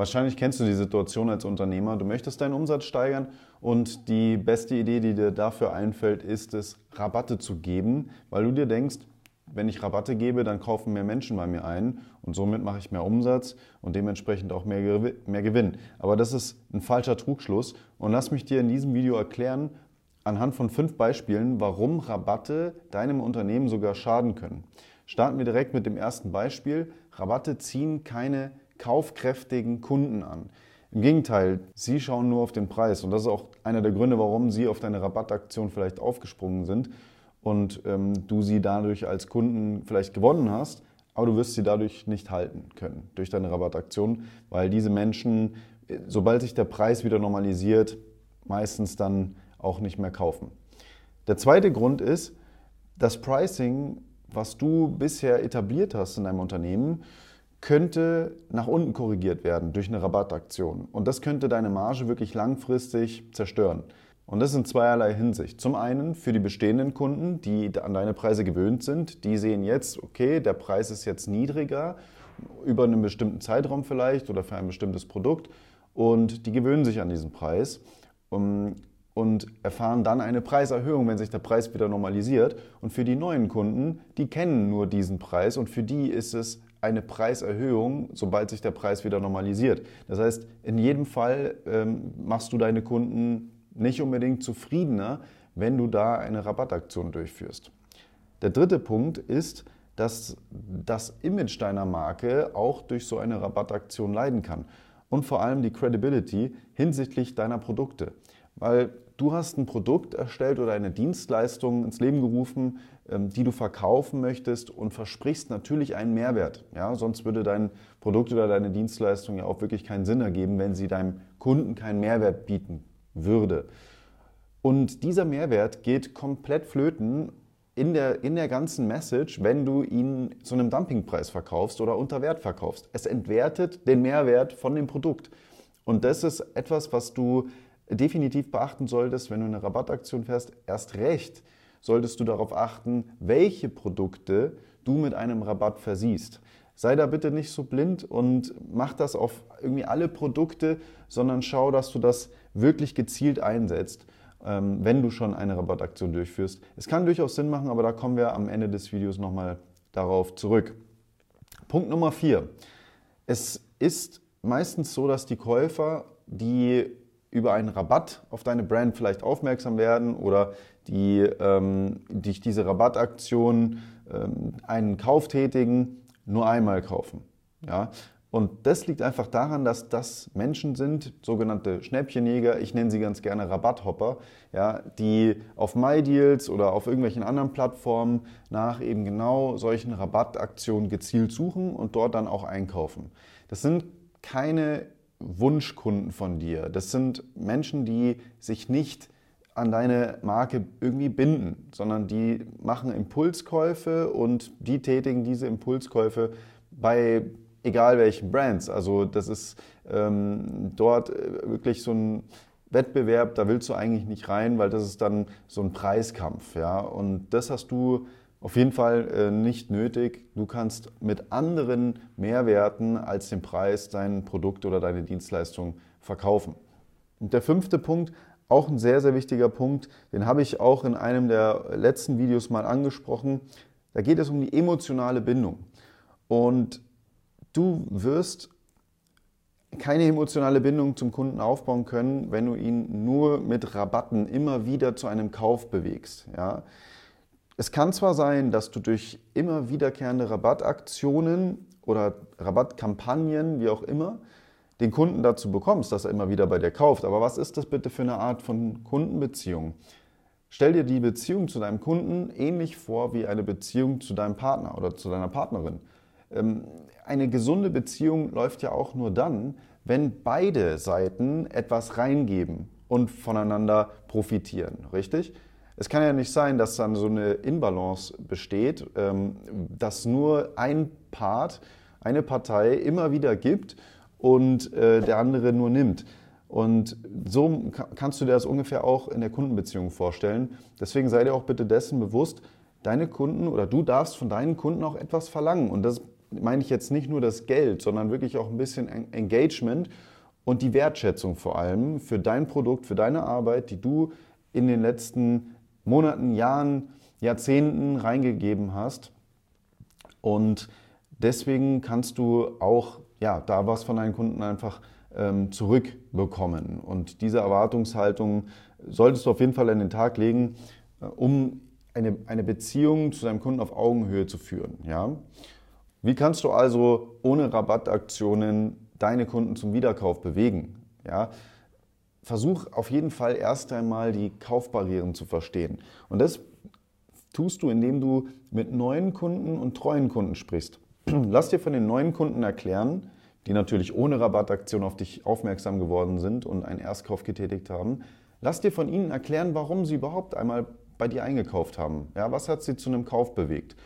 Wahrscheinlich kennst du die Situation als Unternehmer. Du möchtest deinen Umsatz steigern und die beste Idee, die dir dafür einfällt, ist es, Rabatte zu geben, weil du dir denkst, wenn ich Rabatte gebe, dann kaufen mehr Menschen bei mir ein und somit mache ich mehr Umsatz und dementsprechend auch mehr, mehr Gewinn. Aber das ist ein falscher Trugschluss und lass mich dir in diesem Video erklären, anhand von fünf Beispielen, warum Rabatte deinem Unternehmen sogar schaden können. Starten wir direkt mit dem ersten Beispiel. Rabatte ziehen keine kaufkräftigen Kunden an. Im Gegenteil, sie schauen nur auf den Preis. Und das ist auch einer der Gründe, warum sie auf deine Rabattaktion vielleicht aufgesprungen sind und ähm, du sie dadurch als Kunden vielleicht gewonnen hast, aber du wirst sie dadurch nicht halten können durch deine Rabattaktion, weil diese Menschen, sobald sich der Preis wieder normalisiert, meistens dann auch nicht mehr kaufen. Der zweite Grund ist, das Pricing, was du bisher etabliert hast in deinem Unternehmen, könnte nach unten korrigiert werden durch eine Rabattaktion. Und das könnte deine Marge wirklich langfristig zerstören. Und das in zweierlei Hinsicht. Zum einen für die bestehenden Kunden, die an deine Preise gewöhnt sind, die sehen jetzt, okay, der Preis ist jetzt niedriger, über einen bestimmten Zeitraum vielleicht oder für ein bestimmtes Produkt und die gewöhnen sich an diesen Preis und erfahren dann eine Preiserhöhung, wenn sich der Preis wieder normalisiert. Und für die neuen Kunden, die kennen nur diesen Preis und für die ist es eine Preiserhöhung, sobald sich der Preis wieder normalisiert. Das heißt, in jedem Fall ähm, machst du deine Kunden nicht unbedingt zufriedener, wenn du da eine Rabattaktion durchführst. Der dritte Punkt ist, dass das Image deiner Marke auch durch so eine Rabattaktion leiden kann. Und vor allem die Credibility hinsichtlich deiner Produkte. Weil du hast ein Produkt erstellt oder eine Dienstleistung ins Leben gerufen, ähm, die du verkaufen möchtest und versprichst natürlich einen Mehrwert. Ja, sonst würde dein Produkt oder deine Dienstleistung ja auch wirklich keinen Sinn ergeben, wenn sie deinem Kunden keinen Mehrwert bieten würde. Und dieser Mehrwert geht komplett flöten in der, in der ganzen Message, wenn du ihn zu einem Dumpingpreis verkaufst oder unter Wert verkaufst. Es entwertet den Mehrwert von dem Produkt. Und das ist etwas, was du definitiv beachten solltest, wenn du eine Rabattaktion fährst. Erst recht solltest du darauf achten, welche Produkte du mit einem Rabatt versiehst. Sei da bitte nicht so blind und mach das auf irgendwie alle Produkte, sondern schau, dass du das wirklich gezielt einsetzt, ähm, wenn du schon eine Rabattaktion durchführst. Es kann durchaus Sinn machen, aber da kommen wir am Ende des Videos nochmal darauf zurück. Punkt Nummer vier. Es ist meistens so, dass die Käufer, die über einen Rabatt auf deine Brand vielleicht aufmerksam werden oder die ähm, durch diese Rabattaktion ähm, einen Kauf tätigen, nur einmal kaufen. Ja? Und das liegt einfach daran, dass das Menschen sind, sogenannte Schnäppchenjäger, ich nenne sie ganz gerne Rabatthopper, ja, die auf MyDeals oder auf irgendwelchen anderen Plattformen nach eben genau solchen Rabattaktionen gezielt suchen und dort dann auch einkaufen. Das sind keine Wunschkunden von dir. Das sind Menschen, die sich nicht an deine Marke irgendwie binden, sondern die machen Impulskäufe und die tätigen diese Impulskäufe bei egal welchen Brands. Also das ist ähm, dort äh, wirklich so ein Wettbewerb, da willst du eigentlich nicht rein, weil das ist dann so ein Preiskampf. Ja? Und das hast du auf jeden Fall äh, nicht nötig. Du kannst mit anderen Mehrwerten als dem Preis dein Produkt oder deine Dienstleistung verkaufen. Und der fünfte Punkt, auch ein sehr, sehr wichtiger Punkt, den habe ich auch in einem der letzten Videos mal angesprochen. Da geht es um die emotionale Bindung. Und du wirst keine emotionale Bindung zum Kunden aufbauen können, wenn du ihn nur mit Rabatten immer wieder zu einem Kauf bewegst. Ja? Es kann zwar sein, dass du durch immer wiederkehrende Rabattaktionen oder Rabattkampagnen, wie auch immer, den Kunden dazu bekommst, dass er immer wieder bei dir kauft. Aber was ist das bitte für eine Art von Kundenbeziehung? Stell dir die Beziehung zu deinem Kunden ähnlich vor wie eine Beziehung zu deinem Partner oder zu deiner Partnerin. Ähm, eine gesunde Beziehung läuft ja auch nur dann, wenn beide Seiten etwas reingeben und voneinander profitieren, richtig? Es kann ja nicht sein, dass dann so eine Inbalance besteht, ähm, dass nur ein Part, eine Partei immer wieder gibt und äh, der andere nur nimmt. Und so kannst du dir das ungefähr auch in der Kundenbeziehung vorstellen. Deswegen sei dir auch bitte dessen bewusst, deine Kunden oder du darfst von deinen Kunden auch etwas verlangen. Und das meine ich jetzt nicht nur das Geld, sondern wirklich auch ein bisschen Engagement und die Wertschätzung vor allem für dein Produkt, für deine Arbeit, die du in den letzten Monaten, Jahren, Jahrzehnten reingegeben hast. Und deswegen kannst du auch ja, da was von deinen Kunden einfach ähm, zurückbekommen. Und diese Erwartungshaltung solltest du auf jeden Fall an den Tag legen, äh, um eine, eine Beziehung zu deinem Kunden auf Augenhöhe zu führen. Ja? Wie kannst du also ohne Rabattaktionen deine Kunden zum Wiederkauf bewegen? Ja? Versuch auf jeden Fall erst einmal die Kaufbarrieren zu verstehen. Und das tust du, indem du mit neuen Kunden und treuen Kunden sprichst. Lass dir von den neuen Kunden erklären, die natürlich ohne Rabattaktion auf dich aufmerksam geworden sind und einen Erstkauf getätigt haben. Lass dir von ihnen erklären, warum sie überhaupt einmal bei dir eingekauft haben. Ja, was hat sie zu einem Kauf bewegt?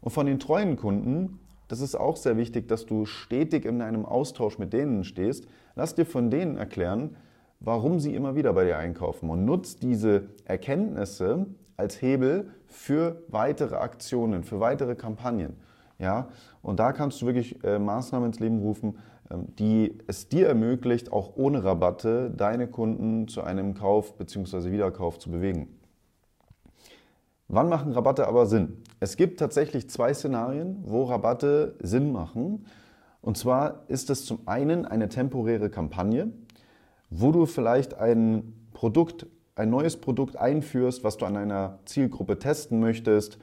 Und von den treuen Kunden, das ist auch sehr wichtig, dass du stetig in einem Austausch mit denen stehst. Lass dir von denen erklären, warum sie immer wieder bei dir einkaufen und nutzt diese Erkenntnisse als Hebel für weitere Aktionen, für weitere Kampagnen. Ja? Und da kannst du wirklich äh, Maßnahmen ins Leben rufen, ähm, die es dir ermöglicht, auch ohne Rabatte deine Kunden zu einem Kauf bzw. Wiederkauf zu bewegen. Wann machen Rabatte aber Sinn? Es gibt tatsächlich zwei Szenarien, wo Rabatte Sinn machen. Und zwar ist es zum einen eine temporäre Kampagne, wo du vielleicht ein Produkt, ein neues Produkt einführst, was du an einer Zielgruppe testen möchtest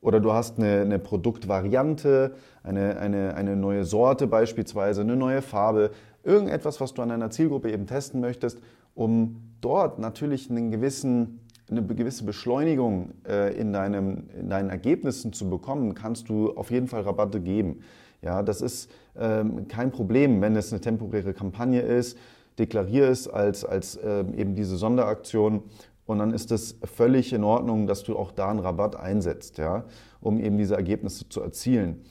oder du hast eine, eine Produktvariante, eine, eine, eine neue Sorte beispielsweise, eine neue Farbe, irgendetwas, was du an deiner Zielgruppe eben testen möchtest, um dort natürlich einen gewissen, eine gewisse Beschleunigung äh, in, deinem, in deinen Ergebnissen zu bekommen, kannst du auf jeden Fall Rabatte geben. Ja, das ist ähm, kein Problem, wenn es eine temporäre Kampagne ist. Deklariere es als, als ähm, eben diese Sonderaktion und dann ist es völlig in Ordnung, dass du auch da einen Rabatt einsetzt, ja, um eben diese Ergebnisse zu erzielen.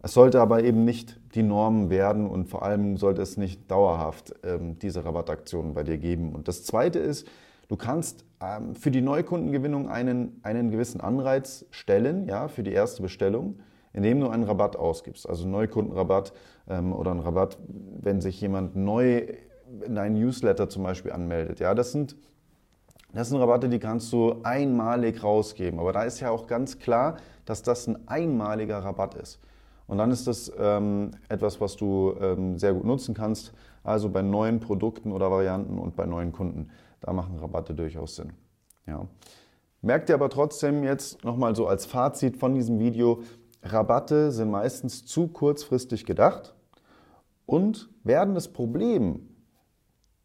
Es sollte aber eben nicht die Norm werden und vor allem sollte es nicht dauerhaft ähm, diese Rabattaktionen bei dir geben. Und das Zweite ist, du kannst ähm, für die Neukundengewinnung einen, einen gewissen Anreiz stellen, ja, für die erste Bestellung, indem du einen Rabatt ausgibst. Also Neukundenrabatt ähm, oder einen Rabatt, wenn sich jemand neu in einen Newsletter zum Beispiel anmeldet. Ja, das sind das sind Rabatte, die kannst du einmalig rausgeben. Aber da ist ja auch ganz klar, dass das ein einmaliger Rabatt ist. Und dann ist das ähm, etwas, was du ähm, sehr gut nutzen kannst. Also bei neuen Produkten oder Varianten und bei neuen Kunden. Da machen Rabatte durchaus Sinn. Ja. Merkt ihr aber trotzdem jetzt nochmal so als Fazit von diesem Video, Rabatte sind meistens zu kurzfristig gedacht und werden das Problem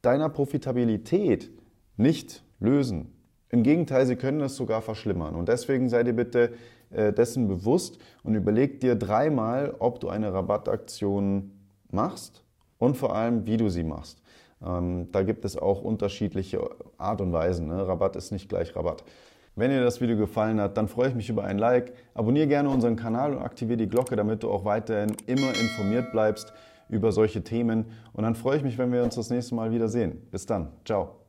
deiner Profitabilität nicht lösen. Im Gegenteil, sie können es sogar verschlimmern. Und deswegen sei dir bitte äh, dessen bewusst und überleg dir dreimal, ob du eine Rabattaktion machst und vor allem, wie du sie machst. Ähm, da gibt es auch unterschiedliche Art und Weisen. Ne? Rabatt ist nicht gleich Rabatt. Wenn dir das Video gefallen hat, dann freue ich mich über ein Like. Abonniere gerne unseren Kanal und aktiviere die Glocke, damit du auch weiterhin immer informiert bleibst über solche Themen. Und dann freue ich mich, wenn wir uns das nächste Mal wiedersehen. Bis dann. Ciao.